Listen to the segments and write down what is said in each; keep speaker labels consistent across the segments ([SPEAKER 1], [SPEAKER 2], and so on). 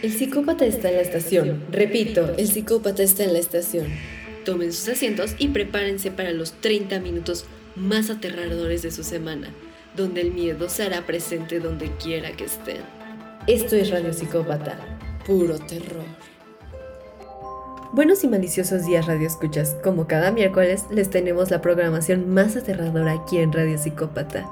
[SPEAKER 1] El psicópata está en la estación. Repito, el psicópata está en la estación. Tomen sus asientos y prepárense para los 30 minutos más aterradores de su semana, donde el miedo se hará presente donde quiera que estén. Esto es Radio Psicópata, puro terror. Buenos y maliciosos días Radio Escuchas. Como cada miércoles les tenemos la programación más aterradora aquí en Radio Psicópata.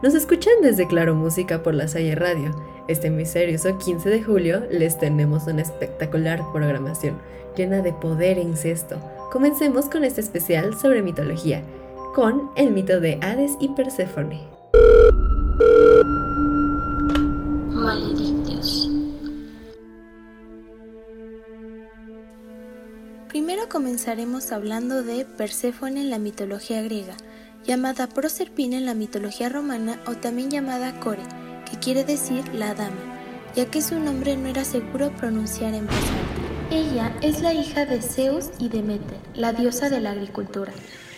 [SPEAKER 1] Nos escuchan desde Claro Música por la Salle Radio. Este misterioso 15 de julio les tenemos una espectacular programación llena de poder e incesto. Comencemos con este especial sobre mitología, con el mito de Hades y Perséfone.
[SPEAKER 2] Maledictios. Primero comenzaremos hablando de Perséfone en la mitología griega llamada Proserpina en la mitología romana o también llamada Core, que quiere decir la dama, ya que su nombre no era seguro pronunciar en voz alta. Ella es la hija de Zeus y Demeter, la diosa de la agricultura.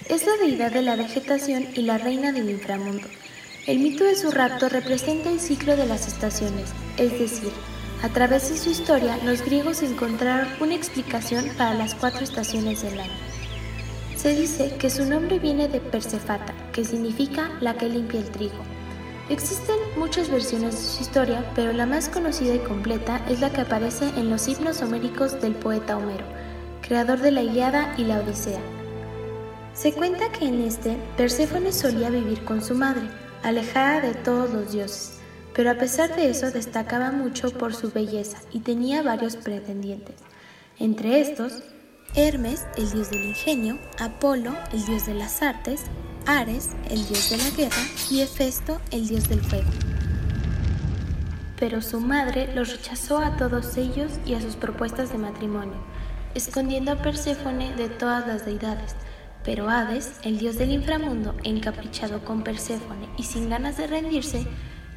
[SPEAKER 2] Es la deidad de la vegetación y la reina del inframundo. El mito de su rapto representa el ciclo de las estaciones, es decir, a través de su historia los griegos encontraron una explicación para las cuatro estaciones del año. Se dice que su nombre viene de Persefata, que significa la que limpia el trigo. Existen muchas versiones de su historia, pero la más conocida y completa es la que aparece en los himnos homéricos del poeta Homero, creador de la Ilíada y la Odisea. Se cuenta que en este, Perséfone solía vivir con su madre, alejada de todos los dioses, pero a pesar de eso destacaba mucho por su belleza y tenía varios pretendientes. Entre estos, Hermes, el dios del ingenio, Apolo, el dios de las artes, Ares, el dios de la guerra, y Hefesto, el dios del fuego. Pero su madre los rechazó a todos ellos y a sus propuestas de matrimonio, escondiendo a Perséfone de todas las deidades. Pero Hades, el dios del inframundo, encaprichado con Perséfone y sin ganas de rendirse,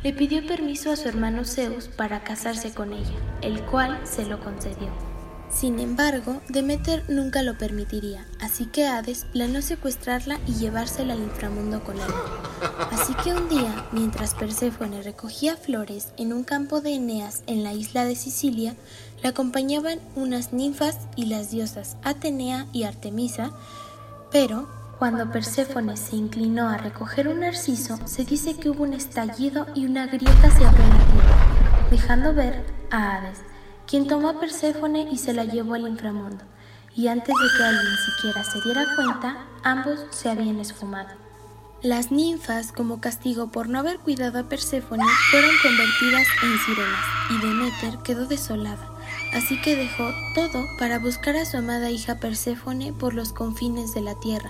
[SPEAKER 2] le pidió permiso a su hermano Zeus para casarse con ella, el cual se lo concedió. Sin embargo, Demeter nunca lo permitiría, así que Hades planeó secuestrarla y llevársela al inframundo con él. Así que un día, mientras Perséfone recogía flores en un campo de Eneas en la isla de Sicilia, la acompañaban unas ninfas y las diosas Atenea y Artemisa, pero cuando Perséfone se inclinó a recoger un narciso, se dice que hubo un estallido y una grieta se abrió en la tierra, dejando ver a Hades quien tomó a Perséfone y se la llevó al inframundo, y antes de que alguien siquiera se diera cuenta, ambos se habían esfumado. Las ninfas, como castigo por no haber cuidado a Perséfone, fueron convertidas en sirenas, y Demeter quedó desolada, así que dejó todo para buscar a su amada hija Perséfone por los confines de la tierra.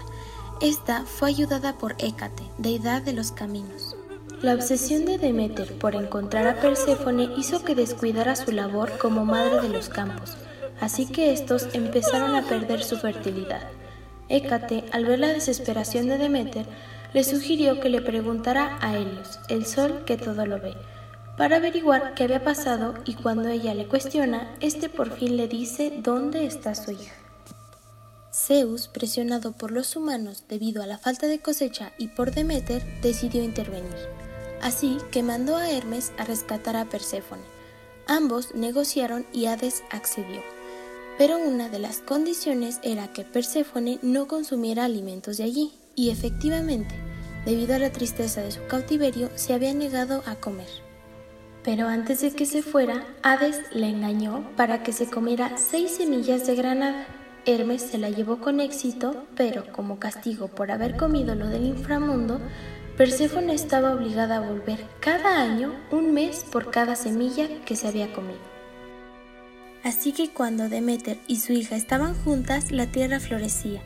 [SPEAKER 2] Esta fue ayudada por Hécate, deidad de los caminos. La obsesión de Demeter por encontrar a Perséfone hizo que descuidara su labor como madre de los campos, así que estos empezaron a perder su fertilidad. Hécate, al ver la desesperación de Demeter, le sugirió que le preguntara a Helios, el sol que todo lo ve, para averiguar qué había pasado y cuando ella le cuestiona, este por fin le dice dónde está su hija. Zeus, presionado por los humanos debido a la falta de cosecha y por Demeter, decidió intervenir así que mandó a Hermes a rescatar a Perséfone. Ambos negociaron y Hades accedió. Pero una de las condiciones era que Perséfone no consumiera alimentos de allí, y efectivamente, debido a la tristeza de su cautiverio, se había negado a comer. Pero antes de que se fuera, Hades la engañó para que se comiera seis semillas de granada. Hermes se la llevó con éxito, pero como castigo por haber comido lo del inframundo, Perséfone estaba obligada a volver cada año un mes por cada semilla que se había comido. Así que cuando Demeter y su hija estaban juntas, la tierra florecía,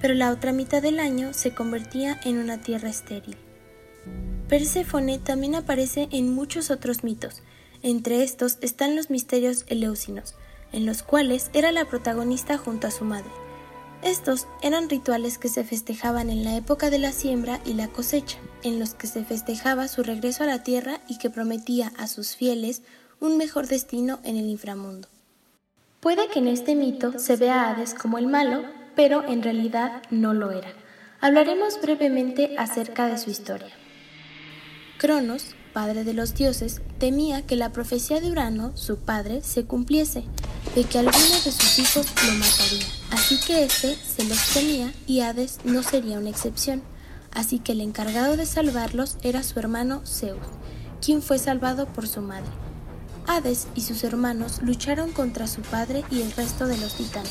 [SPEAKER 2] pero la otra mitad del año se convertía en una tierra estéril. Perséfone también aparece en muchos otros mitos. Entre estos están los misterios eleusinos, en los cuales era la protagonista junto a su madre. Estos eran rituales que se festejaban en la época de la siembra y la cosecha, en los que se festejaba su regreso a la tierra y que prometía a sus fieles un mejor destino en el inframundo. Puede que en este mito se vea a Hades como el malo, pero en realidad no lo era. Hablaremos brevemente acerca de su historia. Cronos, padre de los dioses, temía que la profecía de Urano, su padre, se cumpliese, de que alguno de sus hijos lo mataría. Así que éste se los temía y Hades no sería una excepción. Así que el encargado de salvarlos era su hermano Zeus, quien fue salvado por su madre. Hades y sus hermanos lucharon contra su padre y el resto de los titanes.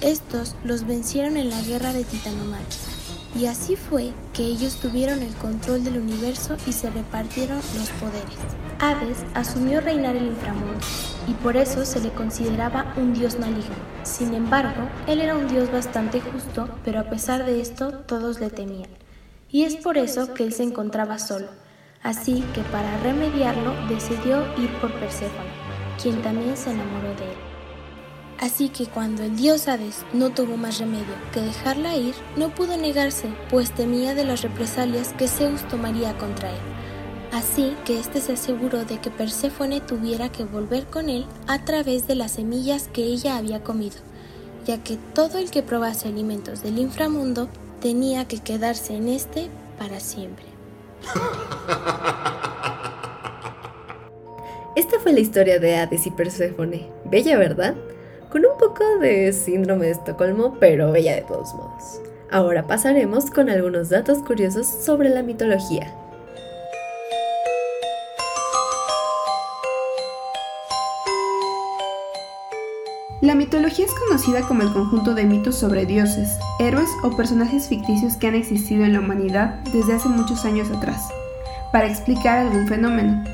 [SPEAKER 2] Estos los vencieron en la guerra de Titanomaquia. Y así fue que ellos tuvieron el control del universo y se repartieron los poderes. Hades asumió reinar el inframundo y por eso se le consideraba un dios maligno. Sin embargo, él era un dios bastante justo, pero a pesar de esto todos le temían. Y es por eso que él se encontraba solo. Así que para remediarlo decidió ir por Perséfone, quien también se enamoró de él. Así que cuando el dios Hades no tuvo más remedio que dejarla ir, no pudo negarse, pues temía de las represalias que Zeus tomaría contra él. Así que éste se aseguró de que Perséfone tuviera que volver con él a través de las semillas que ella había comido, ya que todo el que probase alimentos del inframundo tenía que quedarse en este para siempre.
[SPEAKER 1] Esta fue la historia de Hades y Perséfone. Bella, ¿verdad? Con un poco de síndrome de Estocolmo, pero bella de todos modos. Ahora pasaremos con algunos datos curiosos sobre la mitología.
[SPEAKER 3] La mitología es conocida como el conjunto de mitos sobre dioses, héroes o personajes ficticios que han existido en la humanidad desde hace muchos años atrás, para explicar algún fenómeno,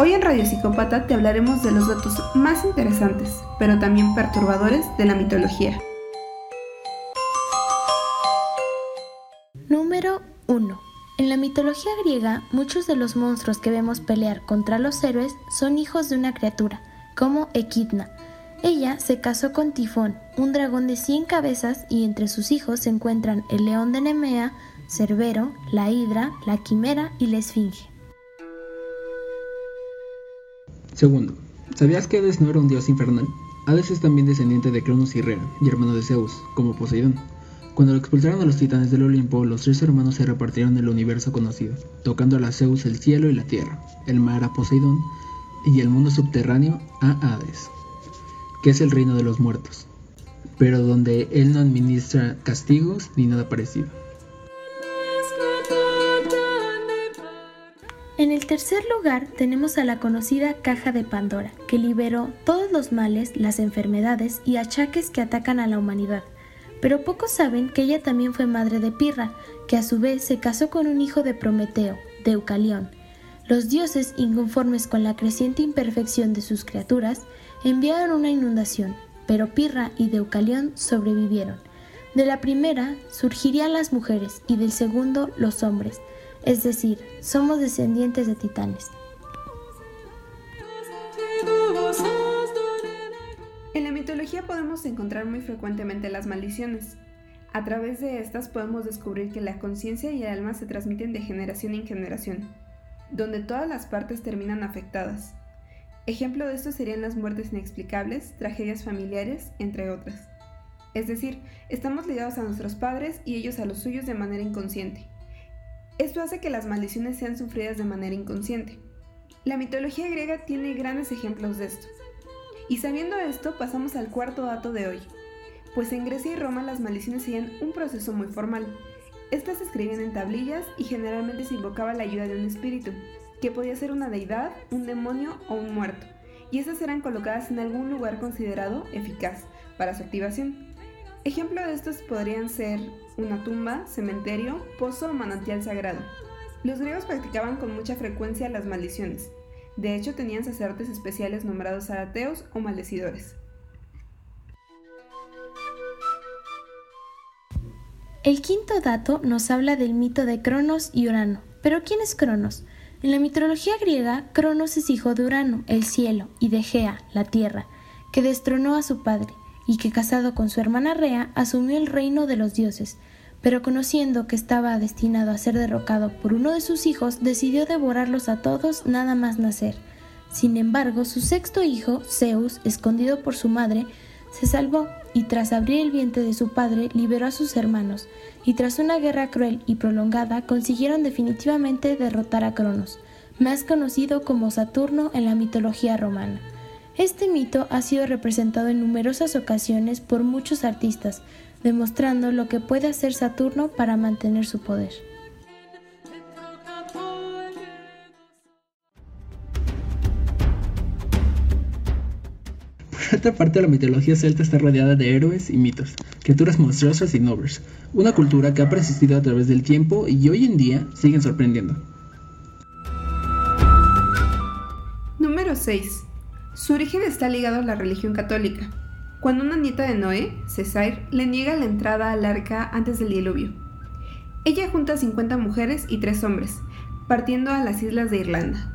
[SPEAKER 3] Hoy en Radio Psicópata te hablaremos de los datos más interesantes, pero también perturbadores de la mitología.
[SPEAKER 2] Número 1. En la mitología griega, muchos de los monstruos que vemos pelear contra los héroes son hijos de una criatura, como Equidna. Ella se casó con Tifón, un dragón de 100 cabezas, y entre sus hijos se encuentran el león de Nemea, Cerbero, la Hidra, la Quimera y la Esfinge.
[SPEAKER 4] Segundo, ¿sabías que Hades no era un dios infernal? Hades es también descendiente de Cronos y Rea, y hermano de Zeus, como Poseidón. Cuando lo expulsaron a los titanes del Olimpo, los tres hermanos se repartieron el universo conocido, tocando a Zeus el cielo y la tierra, el mar a Poseidón y el mundo subterráneo a Hades, que es el reino de los muertos, pero donde él no administra castigos ni nada parecido.
[SPEAKER 2] En el tercer lugar tenemos a la conocida caja de Pandora, que liberó todos los males, las enfermedades y achaques que atacan a la humanidad. Pero pocos saben que ella también fue madre de Pirra, que a su vez se casó con un hijo de Prometeo, Deucalión. Los dioses, inconformes con la creciente imperfección de sus criaturas, enviaron una inundación, pero Pirra y Deucalión sobrevivieron. De la primera surgirían las mujeres y del segundo los hombres, es decir, somos descendientes de titanes.
[SPEAKER 3] En la mitología podemos encontrar muy frecuentemente las maldiciones. A través de estas podemos descubrir que la conciencia y el alma se transmiten de generación en generación, donde todas las partes terminan afectadas. Ejemplo de esto serían las muertes inexplicables, tragedias familiares, entre otras. Es decir, estamos ligados a nuestros padres y ellos a los suyos de manera inconsciente. Esto hace que las maldiciones sean sufridas de manera inconsciente. La mitología griega tiene grandes ejemplos de esto. Y sabiendo esto, pasamos al cuarto dato de hoy. Pues en Grecia y Roma las maldiciones seguían un proceso muy formal. Estas se escribían en tablillas y generalmente se invocaba la ayuda de un espíritu, que podía ser una deidad, un demonio o un muerto, y estas eran colocadas en algún lugar considerado eficaz para su activación. Ejemplo de estos podrían ser una tumba, cementerio, pozo o manantial sagrado. Los griegos practicaban con mucha frecuencia las maldiciones. De hecho, tenían sacerdotes especiales nombrados arateos o maldecidores.
[SPEAKER 2] El quinto dato nos habla del mito de Cronos y Urano. ¿Pero quién es Cronos? En la mitología griega, Cronos es hijo de Urano, el cielo, y de Gea, la tierra, que destronó a su padre y que casado con su hermana Rea asumió el reino de los dioses, pero conociendo que estaba destinado a ser derrocado por uno de sus hijos, decidió devorarlos a todos nada más nacer. Sin embargo, su sexto hijo, Zeus, escondido por su madre, se salvó y tras abrir el vientre de su padre liberó a sus hermanos, y tras una guerra cruel y prolongada consiguieron definitivamente derrotar a Cronos, más conocido como Saturno en la mitología romana. Este mito ha sido representado en numerosas ocasiones por muchos artistas, demostrando lo que puede hacer Saturno para mantener su poder.
[SPEAKER 4] Por otra parte, la mitología celta está rodeada de héroes y mitos, criaturas monstruosas y nobles, una cultura que ha persistido a través del tiempo y hoy en día siguen sorprendiendo.
[SPEAKER 3] Número 6. Su origen está ligado a la religión católica, cuando una nieta de Noé, Cesair, le niega la entrada al arca antes del diluvio. Ella junta a 50 mujeres y 3 hombres, partiendo a las islas de Irlanda.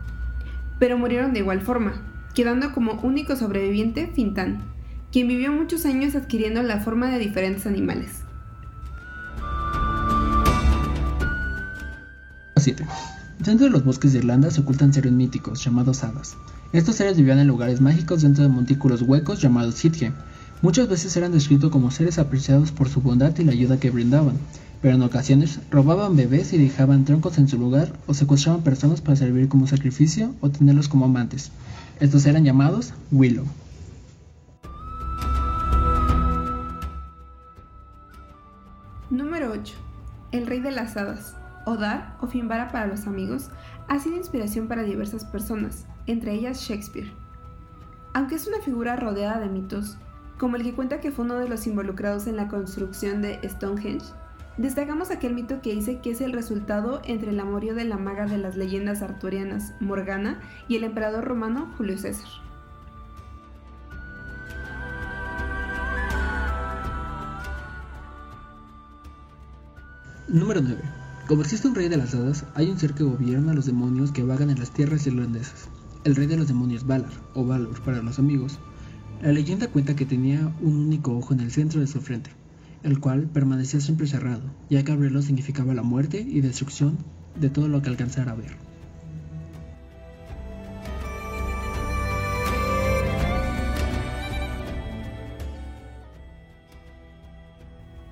[SPEAKER 3] Pero murieron de igual forma, quedando como único sobreviviente Fintan, quien vivió muchos años adquiriendo la forma de diferentes animales.
[SPEAKER 4] 7. Dentro de los bosques de Irlanda se ocultan seres míticos llamados hadas. Estos seres vivían en lugares mágicos dentro de montículos huecos llamados Sitge, Muchas veces eran descritos como seres apreciados por su bondad y la ayuda que brindaban, pero en ocasiones robaban bebés y dejaban troncos en su lugar o secuestraban personas para servir como sacrificio o tenerlos como amantes. Estos eran llamados Willow.
[SPEAKER 3] Número 8. El rey de las hadas, Odar o Finvara para los amigos, ha sido inspiración para diversas personas, entre ellas Shakespeare. Aunque es una figura rodeada de mitos, como el que cuenta que fue uno de los involucrados en la construcción de Stonehenge, destacamos aquel mito que dice que es el resultado entre el amorío de la maga de las leyendas arturianas Morgana y el emperador romano Julio César.
[SPEAKER 4] Número 9. Como existe un rey de las hadas, hay un ser que gobierna a los demonios que vagan en las tierras irlandesas. El rey de los demonios Valar, o Valor para los amigos, la leyenda cuenta que tenía un único ojo en el centro de su frente, el cual permanecía siempre cerrado, ya que abrirlo significaba la muerte y destrucción de todo lo que alcanzara a ver.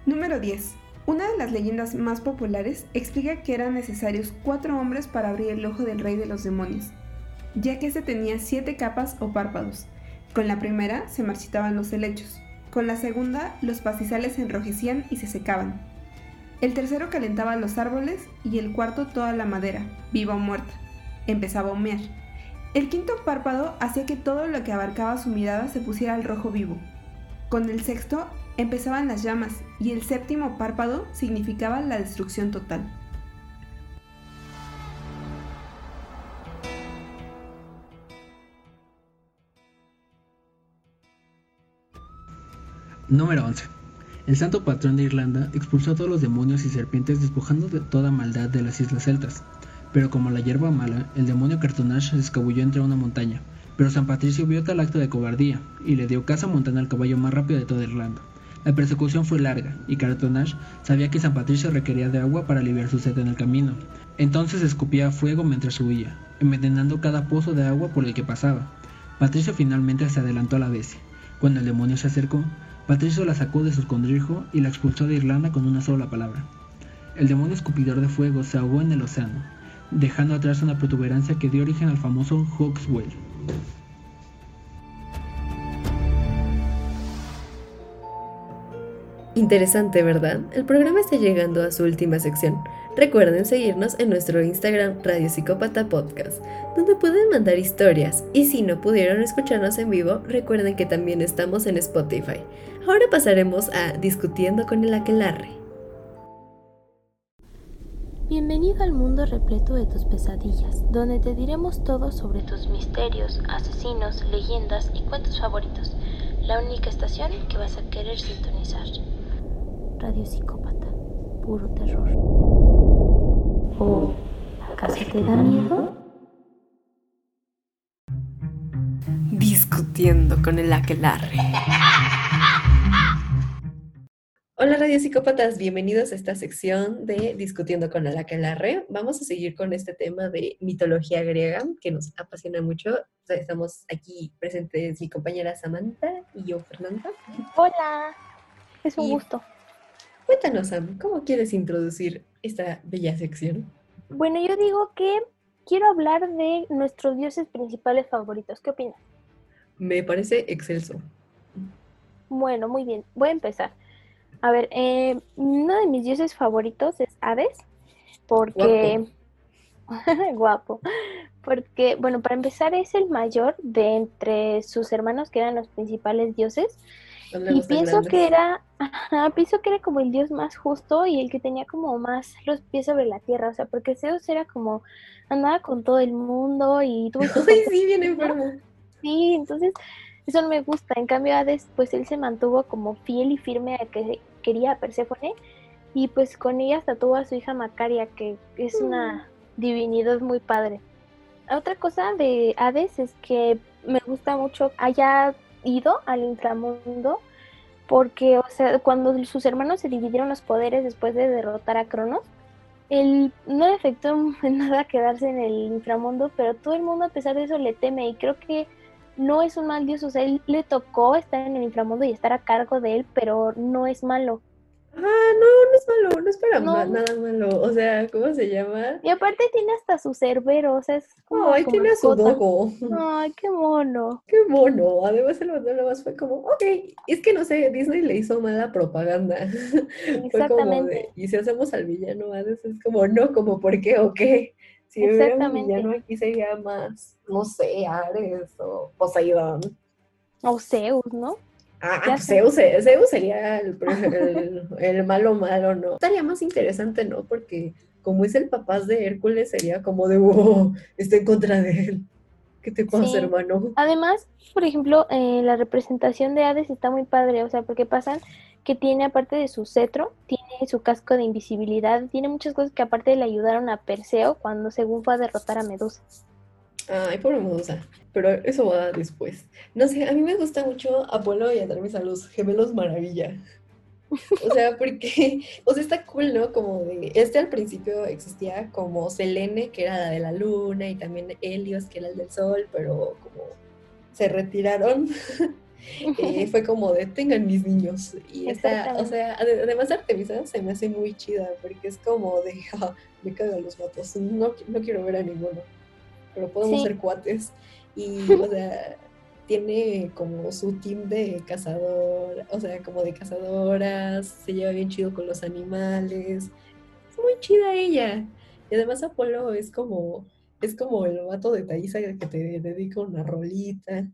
[SPEAKER 3] Número 10. Una de las leyendas más populares explica que eran necesarios cuatro hombres para abrir el ojo del rey de los demonios, ya que este tenía siete capas o párpados, con la primera se marchitaban los helechos, con la segunda los pastizales se enrojecían y se secaban. El tercero calentaba los árboles y el cuarto toda la madera, viva o muerta. Empezaba a humear. El quinto párpado hacía que todo lo que abarcaba su mirada se pusiera al rojo vivo. Con el sexto empezaban las llamas y el séptimo párpado significaba la destrucción total.
[SPEAKER 4] Número 11. El santo patrón de Irlanda expulsó a todos los demonios y serpientes despojando de toda maldad de las islas celtas. Pero como la hierba mala, el demonio Cartonash se escabulló entre una montaña. Pero San Patricio vio tal acto de cobardía y le dio caza montando al caballo más rápido de toda Irlanda. La persecución fue larga y Cartonash sabía que San Patricio requería de agua para aliviar su sed en el camino. Entonces escupía fuego mientras huía, envenenando cada pozo de agua por el que pasaba. Patricio finalmente se adelantó a la bestia. Cuando el demonio se acercó, Patricio la sacó de su escondrijo y la expulsó de Irlanda con una sola palabra. El demonio escupidor de fuego se ahogó en el océano, dejando atrás una protuberancia que dio origen al famoso Hawk's Well.
[SPEAKER 1] Interesante, ¿verdad? El programa está llegando a su última sección. Recuerden seguirnos en nuestro Instagram Radio Psicópata Podcast, donde pueden mandar historias. Y si no pudieron escucharnos en vivo, recuerden que también estamos en Spotify. Ahora pasaremos a Discutiendo con el Aquelarre.
[SPEAKER 2] Bienvenido al mundo repleto de tus pesadillas, donde te diremos todo sobre tus misterios, asesinos, leyendas y cuentos favoritos. La única estación que vas a querer sintonizar. Radio Psicópata, puro terror. ¿O acaso te da miedo?
[SPEAKER 1] Discutiendo con el aquelarre. Hola Radio Psicópatas, bienvenidos a esta sección de Discutiendo con el aquelarre. Vamos a seguir con este tema de mitología griega que nos apasiona mucho. Estamos aquí presentes mi compañera Samantha y yo, Fernanda.
[SPEAKER 5] Hola, es un
[SPEAKER 1] Y-
[SPEAKER 5] gusto.
[SPEAKER 1] Cuéntanos, Sam, ¿cómo quieres introducir esta bella sección?
[SPEAKER 5] Bueno, yo digo que quiero hablar de nuestros dioses principales favoritos. ¿Qué opinas?
[SPEAKER 1] Me parece excelso.
[SPEAKER 5] Bueno, muy bien. Voy a empezar. A ver, eh, uno de mis dioses favoritos es Hades, porque... Guapo. Porque, bueno, para empezar es el mayor de entre sus hermanos que eran los principales dioses. Y pienso que era, pienso que era como el dios más justo y el que tenía como más los pies sobre la tierra, o sea, porque Zeus era como, andaba con todo el mundo y tuvo...
[SPEAKER 1] sí, bien enfermo.
[SPEAKER 5] Sí, entonces eso no me gusta. En cambio, Hades, pues él se mantuvo como fiel y firme a que quería a Perséfone y pues con ella hasta tuvo a su hija Macaria, que es una mm. divinidad muy padre. Otra cosa de Hades es que me gusta mucho haya ido al inframundo porque, o sea, cuando sus hermanos se dividieron los poderes después de derrotar a Cronos, él no le afectó en nada quedarse en el inframundo, pero todo el mundo a pesar de eso le teme y creo que no es un mal dios, o sea, él le tocó estar en el inframundo y estar a cargo de él, pero no es malo.
[SPEAKER 1] Ah, no, no es malo, no espera nada malo. O sea, ¿cómo se llama?
[SPEAKER 5] Y aparte tiene hasta su cerbero, o sea, es como.
[SPEAKER 1] Ay, tiene su dogo.
[SPEAKER 5] Ay, qué mono.
[SPEAKER 1] Qué mono. Además, el lo más fue como, ok, es que no sé, Disney le hizo mala propaganda. Exactamente. y si hacemos al villano, a veces es como, no, como, ¿por qué o qué? Si hubiera un villano aquí sería más, no sé, Ares o Poseidón.
[SPEAKER 5] O Zeus, ¿no?
[SPEAKER 1] Ah, Zeus, Zeus, sería el, malo malo, ¿no? Estaría más interesante, ¿no? Porque como es el papá de Hércules, sería como de, oh, estoy en contra de él. ¿Qué te pasa, hermano?
[SPEAKER 5] Además, por ejemplo, eh, la representación de Hades está muy padre, o sea, porque pasan que tiene, aparte de su cetro, tiene su casco de invisibilidad, tiene muchas cosas que aparte le ayudaron a Perseo cuando según fue a derrotar a Medusa.
[SPEAKER 1] Ay, pobre Medusa. Pero eso va después. No sé, a mí me gusta mucho Apolo y Artemis a los gemelos maravilla. O sea, porque, o sea, está cool, ¿no? Como de, este al principio existía como Selene, que era la de la luna, y también Helios, que era el del sol, pero como se retiraron, eh, fue como de, tengan mis niños. Y esta, o sea, además Artemisa se me hace muy chida, porque es como de, me cagan los matos, no, no quiero ver a ninguno pero podemos ser cuates. Y, o sea, tiene como su team de cazador, o sea, como de cazadoras, se lleva bien chido con los animales. Es muy chida ella. Y además Apolo es como, es como el vato de Thaisa que te dedica una rolita.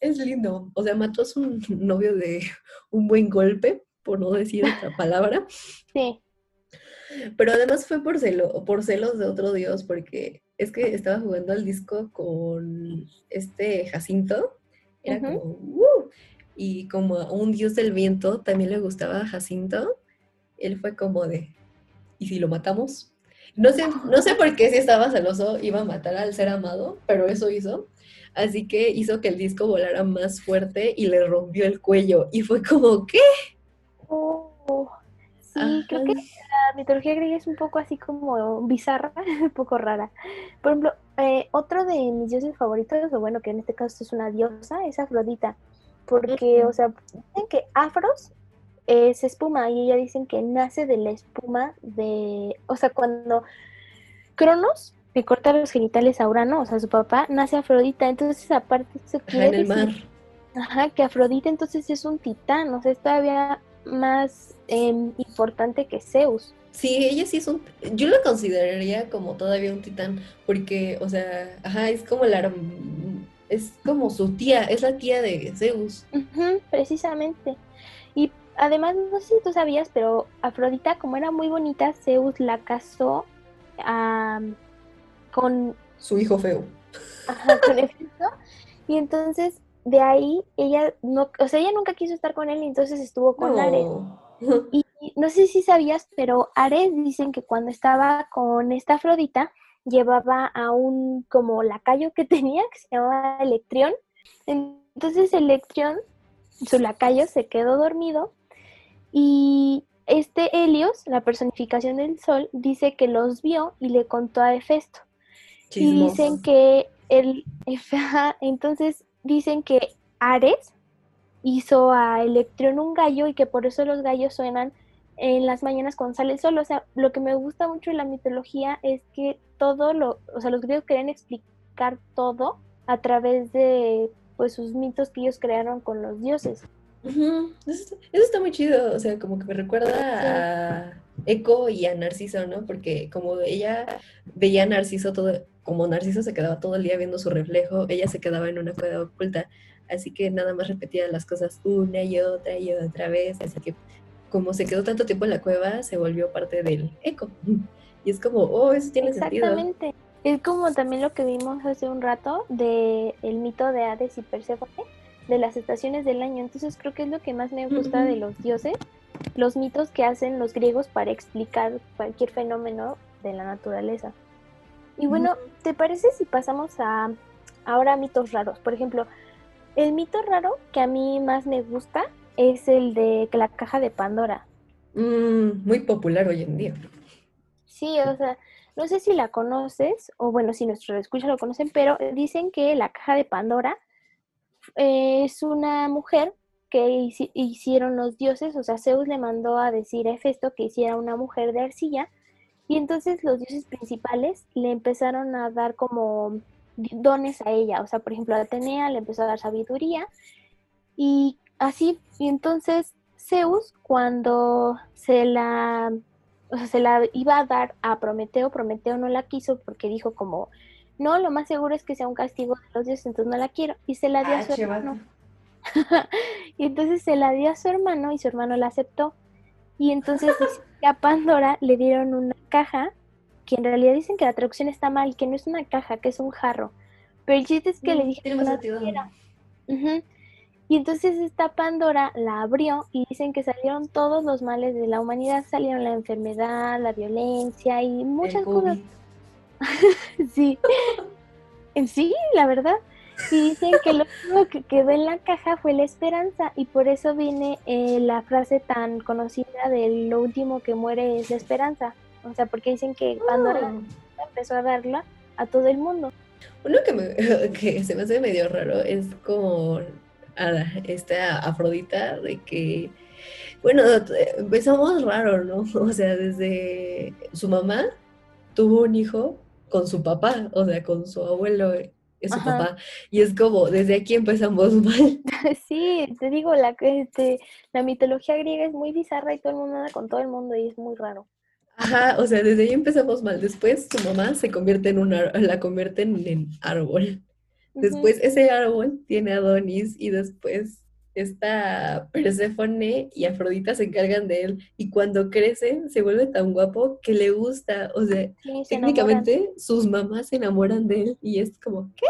[SPEAKER 1] Es lindo. O sea, Mato es un novio de un buen golpe, por no decir otra palabra.
[SPEAKER 5] Sí.
[SPEAKER 1] Pero además fue por, celo, por celos de otro dios, porque es que estaba jugando al disco con este Jacinto. Era como, uh", y como a un dios del viento también le gustaba a Jacinto, él fue como de, ¿y si lo matamos? No sé, no sé por qué si estaba celoso iba a matar al ser amado, pero eso hizo. Así que hizo que el disco volara más fuerte y le rompió el cuello. Y fue como, ¿qué?
[SPEAKER 5] Oh. Sí, creo que la mitología griega es un poco así como bizarra, un poco rara. Por ejemplo, eh, otro de mis dioses favoritos, o bueno, que en este caso es una diosa, es Afrodita. Porque, o sea, dicen que Afros es espuma y ella dicen que nace de la espuma de, o sea, cuando Cronos le corta los genitales a Urano, o sea, su papá, nace Afrodita, entonces aparte se
[SPEAKER 1] quiere en el mar.
[SPEAKER 5] Ajá, que Afrodita entonces es un titán, o sea, es todavía más Em, importante que Zeus.
[SPEAKER 1] Sí, ella sí es un... Yo la consideraría como todavía un titán, porque, o sea, ajá, es como la... Es como su tía, es la tía de Zeus.
[SPEAKER 5] precisamente. Y además, no sé si tú sabías, pero Afrodita, como era muy bonita, Zeus la casó con...
[SPEAKER 1] Su hijo feo.
[SPEAKER 5] Ajá, con Y entonces, de ahí, ella no... O sea, ella nunca quiso estar con él y entonces estuvo con Ares. Y no sé si sabías, pero Ares dicen que cuando estaba con esta Afrodita, llevaba a un como lacayo que tenía, que se llamaba Electrión. Entonces Electrión, su lacayo, se quedó dormido y este Helios, la personificación del sol, dice que los vio y le contó a Hefesto. Y dicen que el, entonces dicen que Ares hizo a Electrón un gallo y que por eso los gallos suenan en las mañanas cuando sale el sol. O sea, lo que me gusta mucho de la mitología es que todo lo, o sea, los griegos querían explicar todo a través de pues sus mitos que ellos crearon con los dioses.
[SPEAKER 1] eso, está muy chido, o sea, como que me recuerda a Eco y a Narciso, ¿no? Porque como ella veía a Narciso todo, como Narciso se quedaba todo el día viendo su reflejo, ella se quedaba en una cueva oculta, así que nada más repetía las cosas una y otra y otra vez, así que como se quedó tanto tiempo en la cueva, se volvió parte del eco. Y es como, oh, eso tiene sentido.
[SPEAKER 5] Exactamente. Es como también lo que vimos hace un rato de el mito de Hades y Perséfone, de las estaciones del año. Entonces creo que es lo que más me gusta de los dioses, los mitos que hacen los griegos para explicar cualquier fenómeno de la naturaleza. Y bueno, ¿te parece si pasamos a ahora mitos raros? Por ejemplo, el mito raro que a mí más me gusta es el de la caja de Pandora.
[SPEAKER 1] Mm, muy popular hoy en día.
[SPEAKER 5] Sí, o sea, no sé si la conoces, o bueno, si nuestros escuchas lo conocen, pero dicen que la caja de Pandora es una mujer que hicieron los dioses, o sea, Zeus le mandó a decir a Hefesto que hiciera una mujer de arcilla, y entonces los dioses principales le empezaron a dar como dones a ella, o sea, por ejemplo, a Atenea le empezó a dar sabiduría, y así, y entonces Zeus, cuando se la, o sea, se la iba a dar a Prometeo, Prometeo no la quiso porque dijo como, no, lo más seguro es que sea un castigo de los dioses, entonces no la quiero, y se la dio a ah, su hermano. y entonces se la dio a su hermano y su hermano la aceptó. Y entonces a Pandora le dieron una caja, que en realidad dicen que la traducción está mal, que no es una caja, que es un jarro. Pero el chiste es que le mm, dije que no y entonces esta Pandora la abrió y dicen que salieron todos los males de la humanidad, salieron la enfermedad, la violencia y muchas cosas. sí, sí, la verdad. Y dicen que lo único que quedó en la caja fue la esperanza y por eso viene eh, la frase tan conocida de lo último que muere es la esperanza. O sea, porque dicen que Pandora ah. empezó a darla a todo el mundo.
[SPEAKER 1] Uno que, me, que se me hace medio raro es como a esta Afrodita de que, bueno, empezamos raro, ¿no? O sea, desde su mamá tuvo un hijo con su papá, o sea, con su abuelo y su papá. Y es como, desde aquí empezamos mal.
[SPEAKER 5] Sí, te digo, la, este, la mitología griega es muy bizarra y todo el mundo anda con todo el mundo y es muy raro.
[SPEAKER 1] Ajá, o sea, desde ahí empezamos mal. Después su mamá se convierte en una, la convierten en árbol. Después ese árbol tiene a Adonis y después esta Perséfone y Afrodita se encargan de él y cuando crece se vuelve tan guapo que le gusta, o sea, técnicamente sus mamás se enamoran de él y es como, ¿qué?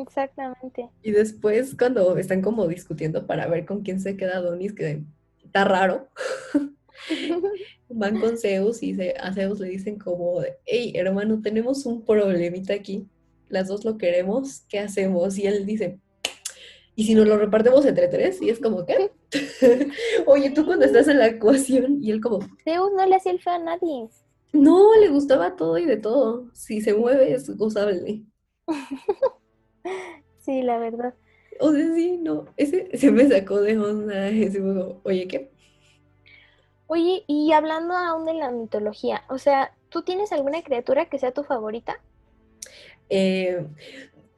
[SPEAKER 5] Exactamente.
[SPEAKER 1] Y después cuando están como discutiendo para ver con quién se queda Adonis, que está raro, van con Zeus y a Zeus le dicen como, hey hermano, tenemos un problemita aquí las dos lo queremos, ¿qué hacemos? Y él dice, ¿y si nos lo repartimos entre tres? Y es como, ¿qué? Oye, tú cuando estás en la ecuación, y él como...
[SPEAKER 5] Zeus no le hacía el feo a nadie.
[SPEAKER 1] No, le gustaba todo y de todo. Si se mueve es gozable.
[SPEAKER 5] sí, la verdad.
[SPEAKER 1] O sea, sí, no, ese se me sacó de onda, ese juego. Oye, ¿qué?
[SPEAKER 5] Oye, y hablando aún de la mitología, o sea, ¿tú tienes alguna criatura que sea tu favorita?
[SPEAKER 1] Eh,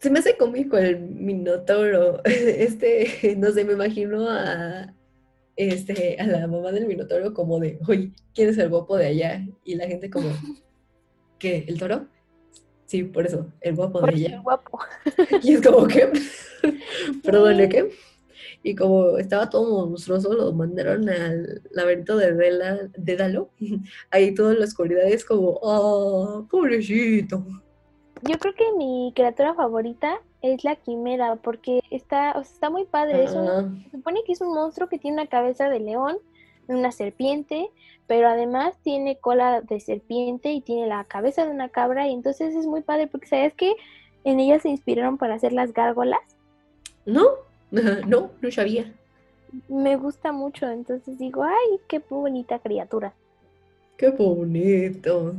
[SPEAKER 1] se me hace cómico el Minotauro. Este, no sé, me imagino a, este, a la mamá del Minotauro como de, oye, ¿quién es el guapo de allá? Y la gente como, ¿qué? ¿El toro? Sí, por eso, el guapo de allá.
[SPEAKER 5] El guapo.
[SPEAKER 1] Y es como que, perdón, ¿qué? Y como estaba todo monstruoso, lo mandaron al laberinto de Dela, Dédalo. Ahí toda la oscuridad es como, oh, pobrecito
[SPEAKER 5] yo creo que mi criatura favorita es la quimera, porque está, o sea, está muy padre. se supone que es un monstruo que tiene una cabeza de león, una serpiente, pero además tiene cola de serpiente y tiene la cabeza de una cabra, y entonces es muy padre, porque sabes que en ella se inspiraron para hacer las gárgolas.
[SPEAKER 1] No, no, no sabía.
[SPEAKER 5] Me gusta mucho, entonces digo, ay, qué bonita criatura.
[SPEAKER 1] Qué bonito.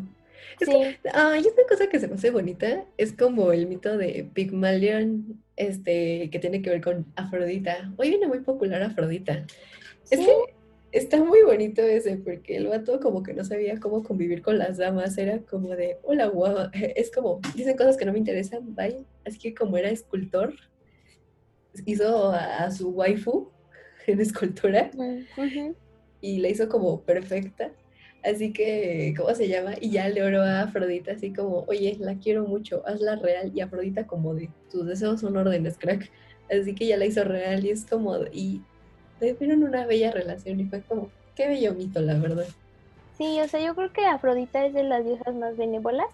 [SPEAKER 1] Es sí. esta cosa que se me hace bonita es como el mito de Pygmalion, este, que tiene que ver con Afrodita. Hoy viene muy popular Afrodita. Es que Está muy bonito ese, porque el vato como que no sabía cómo convivir con las damas, era como de, hola, guau, es como, dicen cosas que no me interesan, vaya, así que como era escultor, hizo a, su waifu en escultura. Y la hizo como perfecta, así que, ¿cómo se llama? Y ya le oró a Afrodita así como, oye, la quiero mucho, hazla real, y Afrodita como de, tus deseos son órdenes, crack, así que ya la hizo real y es como, y tuvieron una bella relación y fue como, qué bello mito, la verdad.
[SPEAKER 5] Sí, o sea, yo creo que Afrodita es de las diosas más benévolas,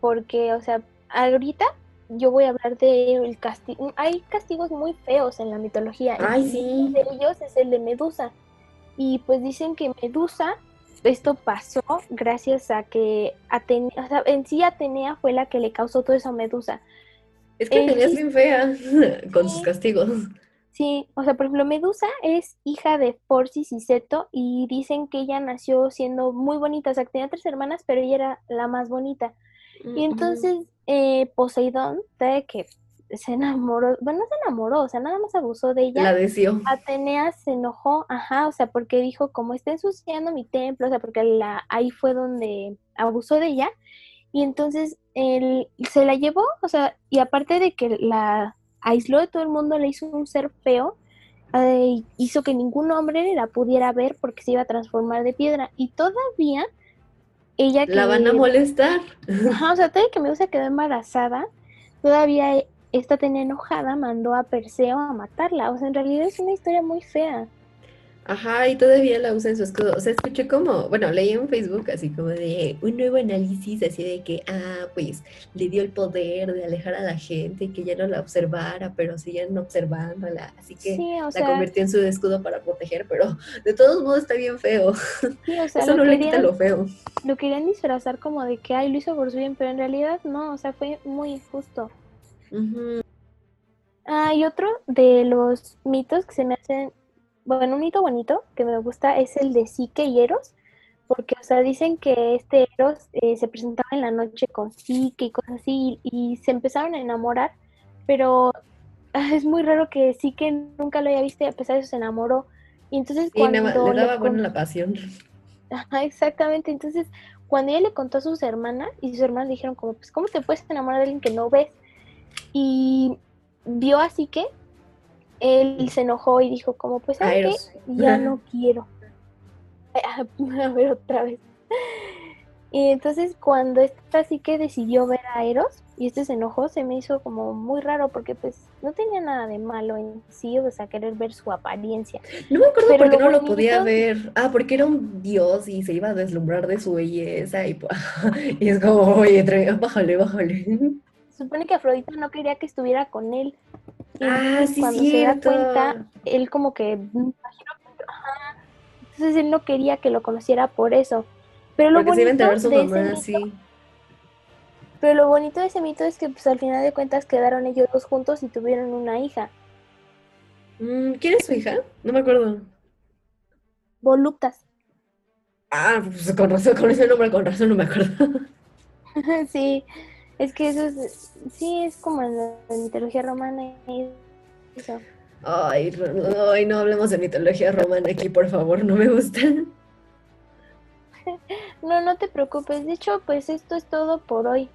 [SPEAKER 5] porque, o sea, ahorita yo voy a hablar de el castigo. Hay castigos muy feos en la mitología.
[SPEAKER 1] Ay, sí.
[SPEAKER 5] Uno de ellos es el de Medusa. Y pues dicen que Medusa, esto pasó gracias a que Atenea, o sea, en sí Atenea fue la que le causó todo eso a Medusa.
[SPEAKER 1] Es que Atenea es bien fea con sus castigos.
[SPEAKER 5] Sí, o sea, por ejemplo, Medusa es hija de Forcis y Seto y dicen que ella nació siendo muy bonita, o sea, que tenía tres hermanas, pero ella era la más bonita. Y entonces eh, Poseidón, que se enamoró, bueno, no se enamoró, o sea, nada más abusó de ella.
[SPEAKER 1] La deseó.
[SPEAKER 5] Atenea se enojó, ajá, o sea, porque dijo, como está ensuciando mi templo, o sea, porque la, ahí fue donde abusó de ella. Y entonces él se la llevó, o sea, y aparte de que la aisló de todo el mundo, le hizo un ser feo, eh, hizo que ningún hombre la pudiera ver porque se iba a transformar de piedra. Y todavía ella
[SPEAKER 1] La van a molestar.
[SPEAKER 5] Ajá, o sea, todavía que Medusa quedó embarazada, todavía esta tenía enojada, mandó a Perseo a matarla. O sea, en realidad es una historia muy fea.
[SPEAKER 1] Ajá, y todavía la usa en su escudo. O sea, escuché como, bueno, leí en Facebook así como de un nuevo análisis, así de que, ah, pues le dio el poder de alejar a la gente y que ya no la observara, pero siguen observándola. Así que la convirtió en su escudo para proteger, pero de todos modos está bien feo. Sí, o sea, Eso no le quita lo feo.
[SPEAKER 5] Lo querían disfrazar como de que, ay, lo hizo por su bien, pero en realidad no, o sea, fue muy injusto. Ah, y otro de los mitos que se me hacen bueno, un mito bonito que me gusta es el de Psique y Eros, porque, o sea, dicen que este Eros eh, se presentaba en la noche con Psique y cosas así, y, se empezaron a enamorar, pero es muy raro que Psique nunca lo haya visto y a pesar de eso se enamoró. Y entonces cuando...
[SPEAKER 1] le daba bueno la pasión.
[SPEAKER 5] Ajá, exactamente, entonces cuando ella le contó a sus hermanas, y sus hermanas dijeron como, pues, ¿cómo te puedes enamorar de alguien que no ves? Y vio a Psique él se enojó y dijo como, pues, ¿sabes Ya no quiero. A ver otra vez. Y entonces cuando esta sí que decidió ver a Eros y este se enojó, se me hizo como muy raro porque pues no tenía nada de malo en sí, o sea, querer ver su apariencia.
[SPEAKER 1] No me acuerdo por qué no lo podía ver. Ah, porque era un dios y se iba a deslumbrar de su belleza y, y es como, oye, bájale, bájale.
[SPEAKER 5] Supone que Afrodita no quería que estuviera con él.
[SPEAKER 1] ah, sí,
[SPEAKER 5] cuando se da cuenta, él como que entonces él no quería que lo conociera por eso. Pero lo bonito de su mamá, sí. Pero lo bonito de ese mito es que pues al final de cuentas quedaron ellos dos juntos y tuvieron una hija.
[SPEAKER 1] Mm, ¿Quién es su hija? No me acuerdo.
[SPEAKER 5] Voluptas.
[SPEAKER 1] Ah, pues con razón, con ese nombre, con razón no me acuerdo.
[SPEAKER 5] sí, es que eso es, sí, es como en la mitología romana y eso.
[SPEAKER 1] Ay, ay, no hablemos de mitología romana aquí, por favor, no me gusta.
[SPEAKER 5] No, no te preocupes. De hecho, pues esto es todo por hoy.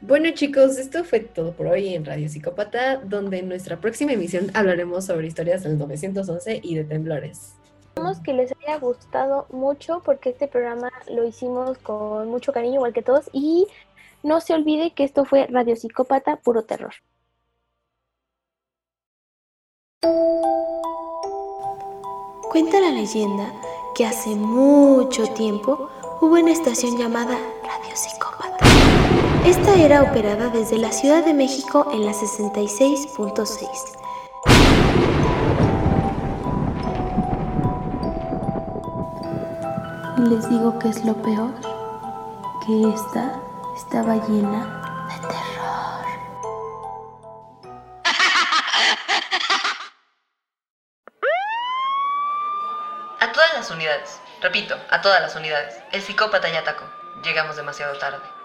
[SPEAKER 1] Bueno chicos, esto fue todo por hoy en Radio Psicópata, donde en nuestra próxima emisión hablaremos sobre historias del 911 y de temblores.
[SPEAKER 5] Esperamos que les haya gustado mucho porque este programa lo hicimos con mucho cariño, igual que todos, y no se olvide que esto fue Radio Psicópata Puro Terror.
[SPEAKER 2] Cuenta la leyenda que hace mucho tiempo hubo una estación llamada Radio Psicópata. Esta era operada desde la Ciudad de México en la 66.6. Y les digo que es lo peor, que esta estaba llena de terror.
[SPEAKER 1] A todas las unidades, repito, a todas las unidades. El psicópata ya atacó. Llegamos demasiado tarde.